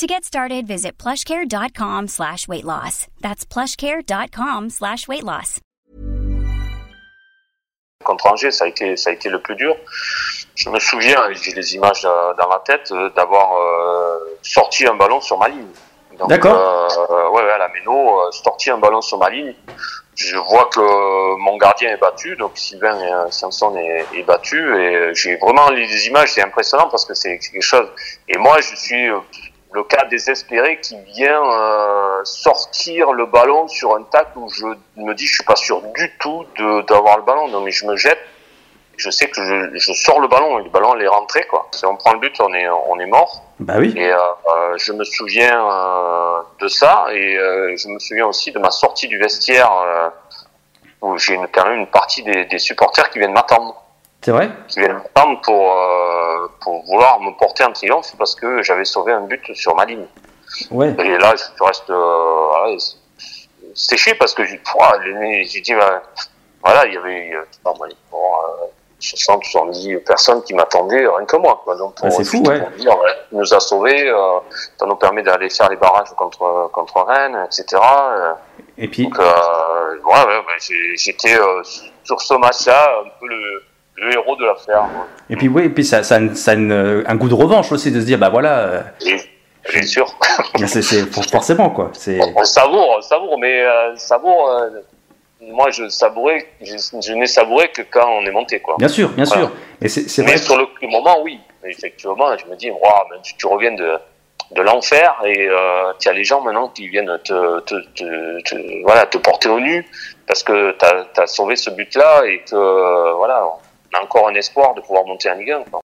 To get started, visit plushcare.com slash weight loss. That's plushcare.com slash weight loss. Contre Angers, ça a été, ça a été le plus dur. Je me souviens, j'ai les images euh, dans la tête, euh, d'avoir euh, sorti un ballon sur ma ligne. D'accord. Euh, ouais, ouais, à la Méno, euh, sorti un ballon sur ma ligne. Je vois que mon gardien est battu, donc Sylvain euh, Sanson est, est battu, et j'ai vraiment les, images, c'est impressionnant parce que c'est c'est quelque chose. Et moi, je suis euh, le cas désespéré qui vient euh, sortir le ballon sur un tac où je me dis, je suis pas sûr du tout de d'avoir le ballon, non mais je me jette. Je sais que je, je sors le ballon et le ballon est rentré quoi. Si on prend le but, on est on est mort. Bah oui. Et euh, euh, je me souviens euh, de ça et euh, je me souviens aussi de ma sortie du vestiaire euh, où j'ai quand même une partie des, des supporters qui viennent m'attendre, C'est vrai? Qui viennent m'attendre pour euh, pour vouloir me porter un triomphe parce que j'avais sauvé un but sur ma ligne. Ouais. Et là, je reste euh, voilà, séché parce que j'ai dit bah, voilà, il y avait euh, je sais pas, moi, bon, euh, 60 70 personnes qui m'attendaient rien que moi quoi. Donc Ah, c'est fou, ouais. pour dire ouais, tu nous a sauvés, euh, ça nous permet d'aller faire les barrages contre contre Rennes, etc. Euh, Et puis, donc, euh, ouais, ouais, j'étais euh, sur ce match-là un peu le, le héros de l'affaire. et puis, oui, et puis ça, ça, a une- ça a une- un goût de revanche aussi de se dire, bah voilà, euh, bien sûr, c'est forcément quoi. On savoure, on savoure, mais euh, savoure. euh, moi, je savourais, je, je n'ai savouré que quand on est monté, quoi. bien sûr, bien Voilà. sûr. Et c'est c'est Mais sur le, moment, oui. Effectivement, je me dis, mais tu, tu reviens de, de l'enfer et euh, tu as les gens maintenant qui viennent te, te, te, te- voilà, te porter au nu parce que tu as, sauvé ce but-là et que euh, voilà, encore un espoir de pouvoir monter en Ligue 1. Quoi.